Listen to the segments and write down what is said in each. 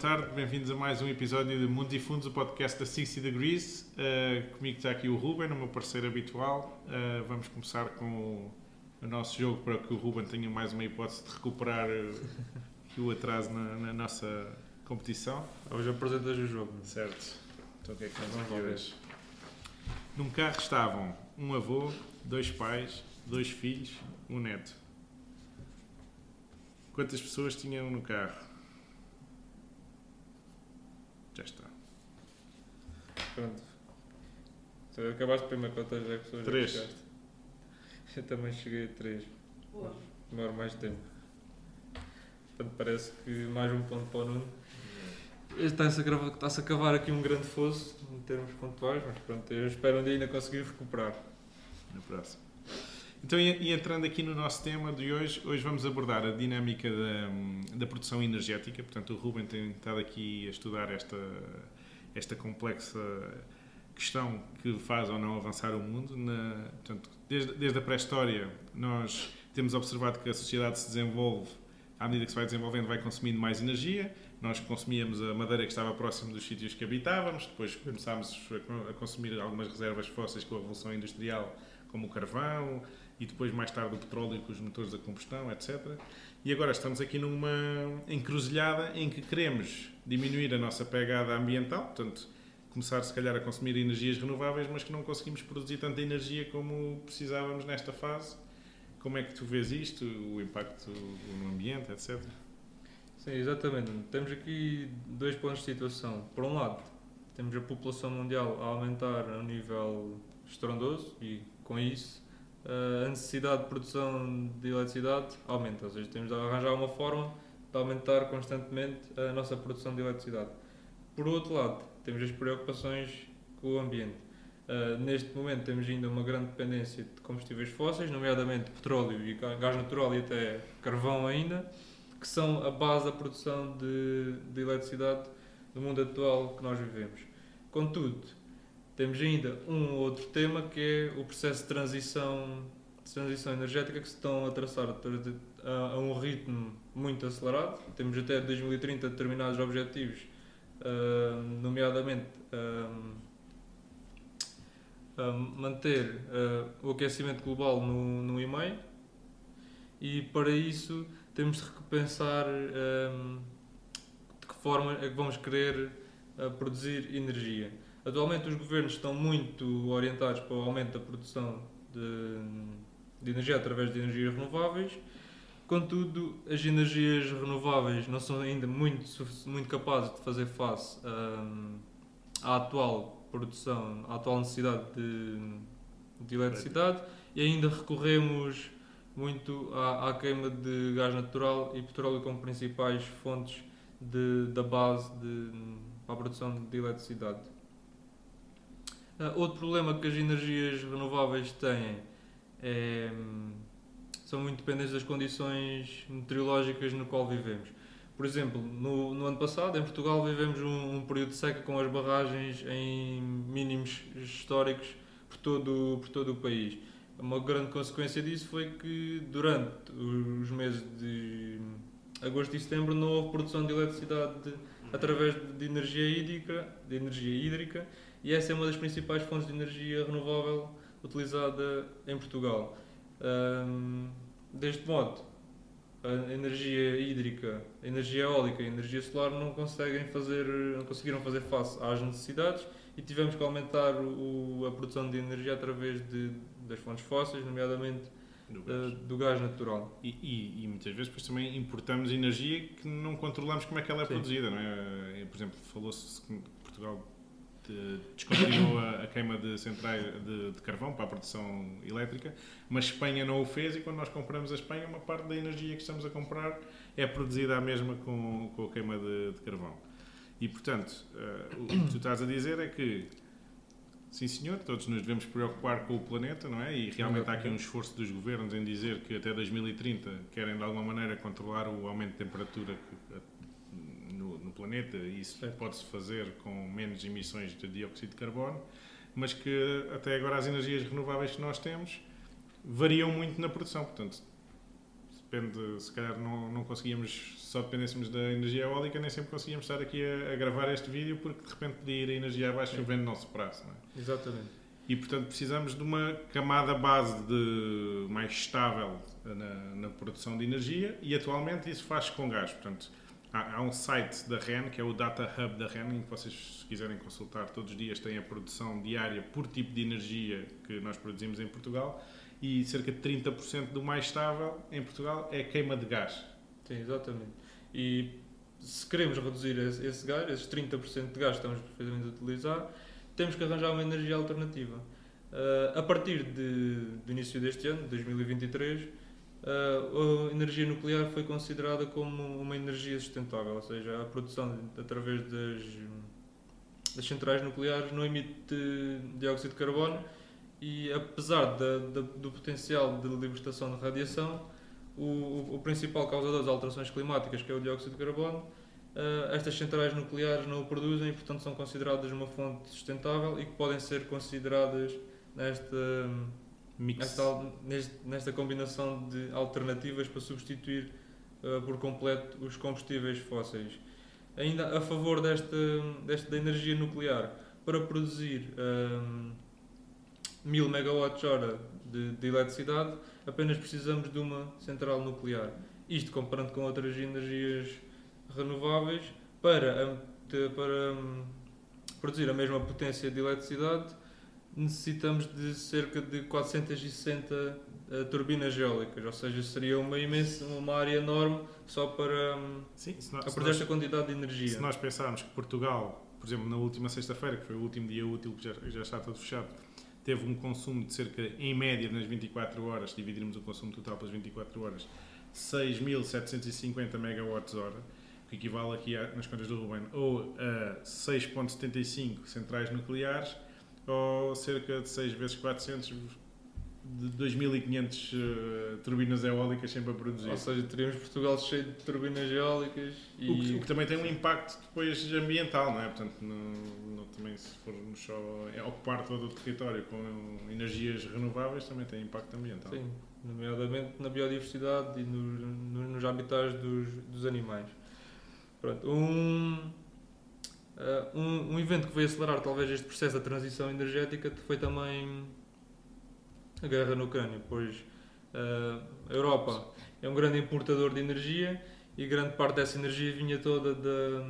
boa tarde, bem-vindos a mais um episódio de Mundos e Fundos, o podcast da 60 Degrees. Uh, comigo está aqui o Ruben, o meu parceiro habitual. Uh, vamos começar com o nosso jogo para que o Ruben tenha mais uma hipótese de recuperar uh, o atraso na, na, nossa competição. Hoje apresentas o jogo. Certo. Então o que é que nós vamos ver? Num carro estavam um avô, dois pais, dois filhos, um neto. Quantas pessoas tinham no carro? Já está. Pronto. Tu acabaste de primeiro quantas é pessoas Três. já chegaste? Eu também cheguei a três. Boa. Demora mais tempo. Portanto, parece que mais um ponto para o Nuno. Está-se a, grava- está-se a cavar aqui um grande fosso em termos pontuais, mas pronto, eu espero um dia ainda conseguir recuperar. Na próxima. Então, e, entrando aqui no nosso tema de hoje, hoje vamos abordar a dinâmica da, da produção energética. Portanto, o Ruben tem estado aqui a estudar esta, esta complexa questão que faz ou não avançar o mundo. Na, portanto, desde, desde a pré-história, nós temos observado que a sociedade se desenvolve, à medida que se vai desenvolvendo, vai consumindo mais energia. Nós consumíamos a madeira que estava próximo dos sítios que habitávamos, depois começámos a consumir algumas reservas fósseis com a Revolução Industrial, como o carvão, e depois mais tarde o petróleo com os motores a combustão, etc. E agora estamos aqui numa encruzilhada em que queremos diminuir a nossa pegada ambiental, portanto, começar se calhar a consumir energias renováveis, mas que não conseguimos produzir tanta energia como precisávamos nesta fase. Como é que tu vês isto, o impacto no ambiente, etc? Sim, exatamente. Temos aqui dois pontos de situação. Por um lado, temos a população mundial a aumentar a um nível estrondoso e, com isso, a necessidade de produção de eletricidade aumenta. Ou seja, temos de arranjar uma forma de aumentar constantemente a nossa produção de eletricidade. Por outro lado, temos as preocupações com o ambiente. Uh, neste momento temos ainda uma grande dependência de combustíveis fósseis, nomeadamente petróleo e gás natural e até carvão ainda, que são a base da produção de, de eletricidade no mundo atual que nós vivemos. Contudo, temos ainda um outro tema que é o processo de transição, de transição energética que se estão a traçar a, a- um ritmo muito acelerado. Temos até 2030 determinados objetivos, ah, nomeadamente manter ah, o aquecimento global no, no e-mail e para isso temos de repensar ah, de que forma é que vamos querer ah, produzir energia. Atualmente os governos estão muito orientados para o aumento da produção de, de energia através de energias renováveis, contudo as energias renováveis não são ainda muito, muito capazes de fazer face hum, à atual produção, à atual necessidade de, de eletricidade e ainda recorremos muito à, à queima de gás natural e petróleo como principais fontes de, da base de, para a produção de eletricidade. Ah, outro problema que as energias renováveis têm é, são muito dependentes das condições meteorológicas no qual vivemos. Por exemplo, no, no ano passado, em Portugal, vivemos um, um período de seca com as barragens em mínimos históricos por todo, por todo o país. Uma grande consequência disso foi que durante os meses de agosto e setembro não houve produção de eletricidade de- através de energia hídrica, de energia hídrica e essa é uma das principais fontes de energia renovável utilizada em Portugal. Ahm, deste modo, a energia hídrica, a energia eólica e a energia solar não conseguem fazer, não conseguiram fazer face às necessidades e tivemos que aumentar o- a produção de energia através de, das fontes fósseis, nomeadamente Do eh, gás. do gás natural. E, e- e muitas vezes depois também importamos energia que não controlamos como é que ela é Sim. produzida, não é? Eh, Por exemplo, falou-se que Portugal descontinuou a, a queima de centrais de, de carvão para a produção elétrica, mas Espanha não o fez e quando nós compramos a Espanha, uma parte da energia que estamos a comprar é produzida à mesma com, com a queima de, de carvão. E, portanto, eh, o que tu estás a dizer é que Sim, senhor, todos nos devemos preocupar com o planeta, não é? E realmente há aqui um esforço dos governos em dizer que até 2030 querem de alguma maneira controlar o aumento de temperatura que- eh, planeta e isso pode-se fazer com menos emissões de dióxido de carbono, mas que até agora as energias renováveis que nós temos variam muito na produção. Portanto, depende, se calhar não, não conseguíamos, só dependêssemos da energia eólica, nem sempre conseguíamos estar aqui a, a gravar este vídeo porque de repente podia ir a energia abaixo e o vento não se prazo. Não é? Exatamente. E portanto precisamos de uma camada base de mais estável na, na produção de energia e atualmente isso faz com gás. Portanto, há, há, um site da REN, que é o Data Hub da REN, em que vocês, se quiserem consultar todos os dias, tem a produção diária por tipo de energia que nós produzimos em Portugal e cerca de 30% do mais estável em Portugal é queima de gás. Sim, exatamente. E se queremos reduzir esse, gás, esses 30% de gás que estamos perfeitamente a utilizar, temos que arranjar uma energia alternativa. Uh, a partir do início deste ano, 2023, uh, a energia nuclear foi considerada como uma energia sustentável, ou seja, a produção através das, das centrais nucleares não emite dióxido de carbono e apesar da, da, do potencial de libertação de radiação, o, o, principal causador das alterações climáticas, que é o dióxido de carbono, uh, estas centrais nucleares não o produzem e, portanto, são consideradas uma fonte sustentável e que podem ser consideradas nesta, nesta, nesta combinação de alternativas para substituir uh, por completo os combustíveis fósseis. Ainda a favor desta, desta da energia nuclear, para produzir. Uh, 1000 MWh de, de eletricidade, apenas precisamos de uma central nuclear. Isto comparando com outras energias renováveis, para, para hum, produzir a mesma potência de eletricidade, necessitamos de cerca de 460 eh, turbinas eólicas, ou seja, seria uma imensa, uma área enorme só para hum, Sim, nós, a esta quantidade de energia. Se nós pensarmos que Portugal, por exemplo, na última sexta-feira, que foi o último dia útil que já, já está tudo fechado, teve um consumo de cerca, em média, nas 24 horas, dividirmos o consumo total pelas 24 horas, 6.750 MWh, que equivale aqui a, nas contas do Ruben, ou a 6.75 centrais nucleares, ou cerca de 6 vezes 400 de 2.500 uh, turbinas eólicas sempre a produzir. Ou seja, teríamos Portugal cheio de turbinas eólicas e... O que, o que também tem um impacto depois ambiental, não é? Portanto, no, no, também se formos só ocupar todo o território com energias renováveis, também tem impacto ambiental. Sim, nomeadamente na biodiversidade e no, no, nos habitats dos, dos animais. Pronto, um, uh, um, um evento que veio acelerar talvez este processo da transição energética foi também a guerra na Ucrânia, pois uh, a Europa é um grande importador de energia e grande parte dessa energia vinha toda da,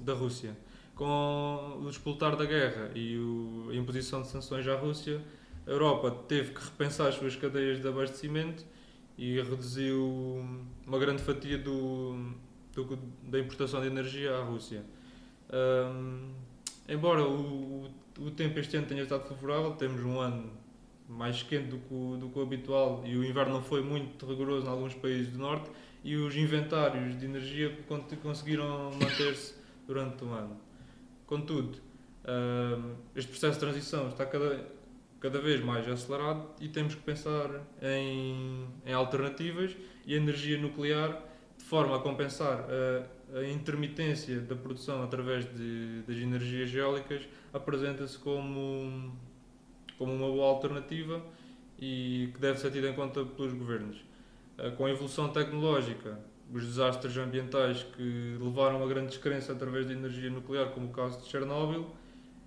da Rússia. Com o despoltar da guerra e o, a imposição de sanções à Rússia, a Europa teve que repensar as suas cadeias de abastecimento e reduziu uma grande fatia do, do da importação de energia à Rússia. Um, embora o, o tempo este ano tenha estado favorável, temos um ano mais quente do que, o, do que o habitual e o inverno não foi muito rigoroso em alguns países do norte e os inventários de energia conseguiram manter-se durante o ano. Contudo, este processo de transição está cada, cada vez mais acelerado e temos que pensar em, em alternativas e energia nuclear de forma a compensar a, a intermitência da produção através de, das energias eólicas apresenta-se como como uma boa alternativa e que deve ser tida em conta pelos governos. Eh, com a evolução tecnológica, os desastres ambientais que levaram a grande descrença através de energia nuclear, como o caso de Chernobyl,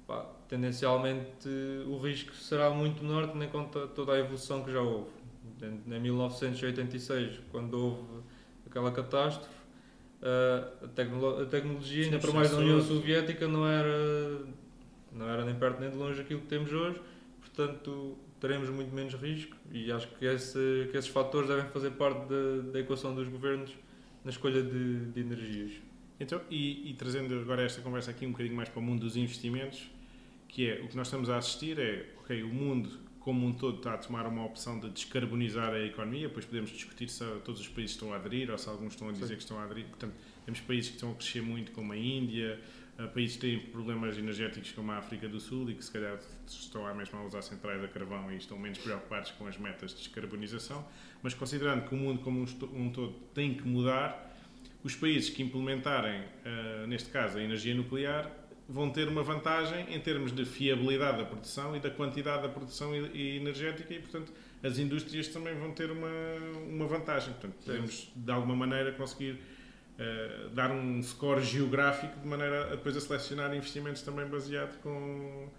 pá, tendencialmente o risco será muito menor, tendo em conta toda a evolução que já houve. Em 1986, quando houve aquela catástrofe, eh, a, tecno a tecnologia, ainda para mais da União Soviética, não era, não era nem perto nem de longe aquilo que temos hoje portanto teremos muito menos risco e acho que, esse, que esses fatores devem fazer parte da, da equação dos governos na escolha de, de energias. Então, e, e, trazendo agora esta conversa aqui um bocadinho mais para o mundo dos investimentos, que é o que nós estamos a assistir é, ok, o mundo como um todo está a tomar uma opção de descarbonizar a economia, depois podemos discutir se todos os países estão a aderir ou se alguns estão a dizer Sim. que estão a aderir. Portanto, temos países que estão a crescer muito, como a Índia, países que têm problemas energéticos como a África do Sul e que se calhar estão à mesma a usar centrais a carvão e estão menos preocupados com as metas de descarbonização, mas considerando que o mundo como um, todo tem que mudar, os países que implementarem, uh, neste caso, a energia nuclear, vão ter uma vantagem em termos de fiabilidade da produção e da quantidade da produção energética e, portanto, as indústrias também vão ter uma, uma vantagem. Portanto, podemos, de alguma maneira, conseguir uh, dar um score geográfico de maneira a depois a selecionar investimentos também baseado com,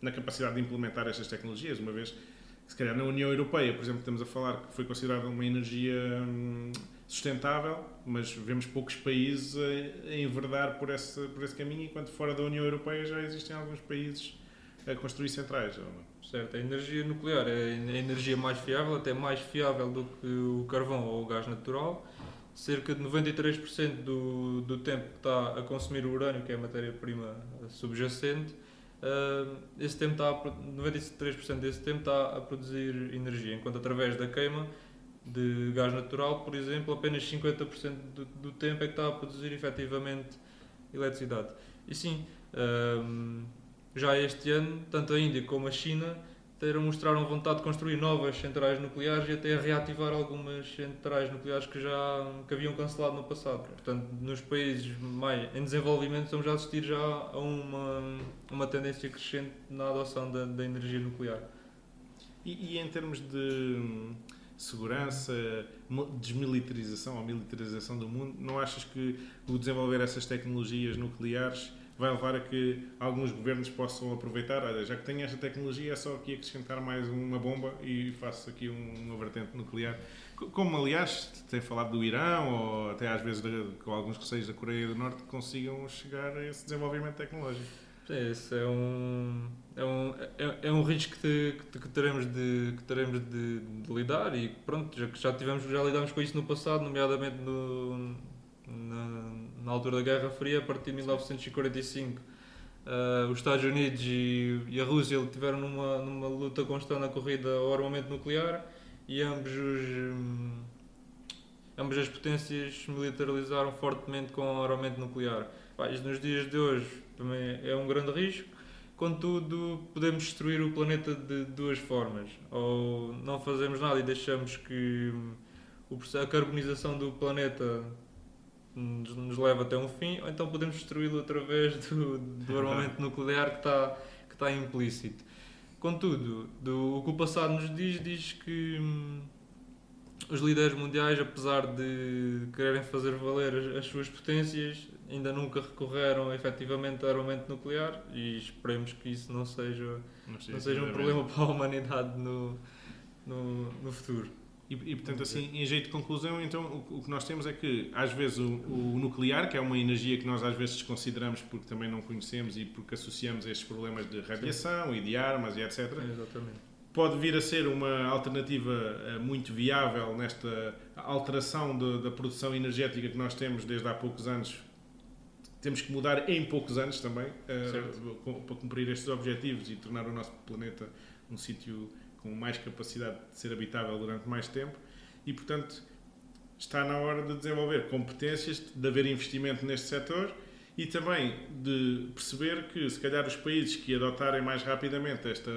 na capacidade de implementar estas tecnologias, uma vez que, se calhar, na União Europeia, por exemplo, estamos a falar que foi considerada uma energia hum, sustentável, mas vemos poucos países a, enverdar por esse, por esse caminho, enquanto fora da União Europeia já existem alguns países a construir centrais. Certo, a energia nuclear é a energia mais fiável, até mais fiável do que o carvão ou o gás natural. Cerca de 93% do, do tempo que está a consumir o urânio, que é a matéria-prima subjacente, uh, esse tempo está a, 93% desse tempo está a produzir energia, enquanto através da queima de gás natural, por exemplo, apenas 50% do, do tempo é que está a produzir efetivamente eletricidade. E sim, um, já este ano, tanto a Índia como a China teram mostraram vontade de construir novas centrais nucleares e até reativar algumas centrais nucleares que já que haviam cancelado no passado. Portanto, nos países mais em desenvolvimento estamos a assistir já a uma, uma tendência crescente na adoção da, da energia nuclear. E, e em termos de segurança, desmilitarização ou militarização do mundo, não achas que o desenvolver essas tecnologias nucleares vai levar a que alguns governos possam aproveitar, olha, já que tenho esta tecnologia, é só aqui acrescentar mais uma bomba e faço aqui uma vertente nuclear. Como, aliás, tem falado do Irão, ou até às vezes com alguns receios da Coreia do Norte, consigam chegar a esse desenvolvimento tecnológico. Esse é um, é um, é, é um risco que, que, teremos, de, que teremos de, de, lidar e pronto, já, já, tivemos, já lidámos com isso no passado, nomeadamente no, na, na altura da Guerra Fria, a partir de 1945. Uh, eh, os Estados Unidos e, e, a Rússia tiveram numa, numa luta constante na corrida ao armamento nuclear e ambos os, ambas as potências militarizaram fortemente com o armamento nuclear. Mas nos dias de hoje também é um grande risco, contudo podemos destruir o planeta de duas formas. Ou não fazemos nada e deixamos que hum, a carbonização do planeta nos, nos leva até um fim, ou então podemos destruí-lo através do, do armamento nuclear que está, que está implícito. Contudo, do, o que o passado nos diz, diz que hum, os líderes mundiais, apesar de quererem fazer valer as, as, suas potências, ainda nunca recorreram efetivamente ao armamento nuclear e esperemos que isso não seja, não, não seja um problema para a humanidade no, no, no futuro. E, e, portanto, assim, em jeito de conclusão, então, o, o, que nós temos é que, às vezes, o, o, nuclear, que é uma energia que nós às vezes desconsideramos porque também não conhecemos e porque associamos a estes problemas de radiação Sim. e de armas e etc. Exatamente. Pode vir a ser uma alternativa uh, muito viável nesta alteração de, da produção energética que nós temos desde há poucos anos. Temos que mudar em poucos anos também uh, para cumprir estes objetivos e tornar o nosso planeta um sítio com mais capacidade de ser habitável durante mais tempo e, portanto, está na hora de desenvolver competências, de haver investimento neste setor e também de perceber que, se calhar, os países que adotarem mais rapidamente esta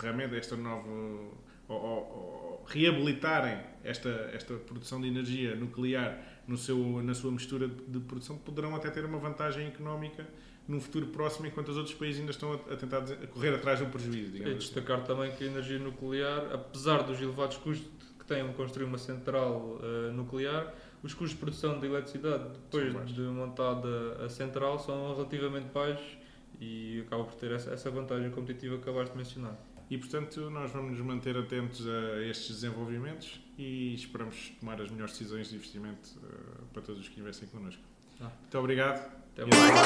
ferramenta, esta nova. ou, ou, ou reabilitarem esta, esta produção de energia nuclear no seu, na sua mistura de produção, poderão até ter uma vantagem económica num futuro próximo, enquanto os outros países ainda estão a, tentar a correr atrás um prejuízo. E assim. destacar também que a energia nuclear, apesar dos elevados custos que tem de construir uma central uh, nuclear, os custos de produção de eletricidade depois de montada a central são relativamente baixos e acaba por ter essa, essa vantagem competitiva que acabaste de mencionar. E, portanto, nós vamos nos manter atentos a estes desenvolvimentos e esperamos tomar as melhores decisões de investimento uh, para todos os que investem connosco. Ah. Muito obrigado. Até mais.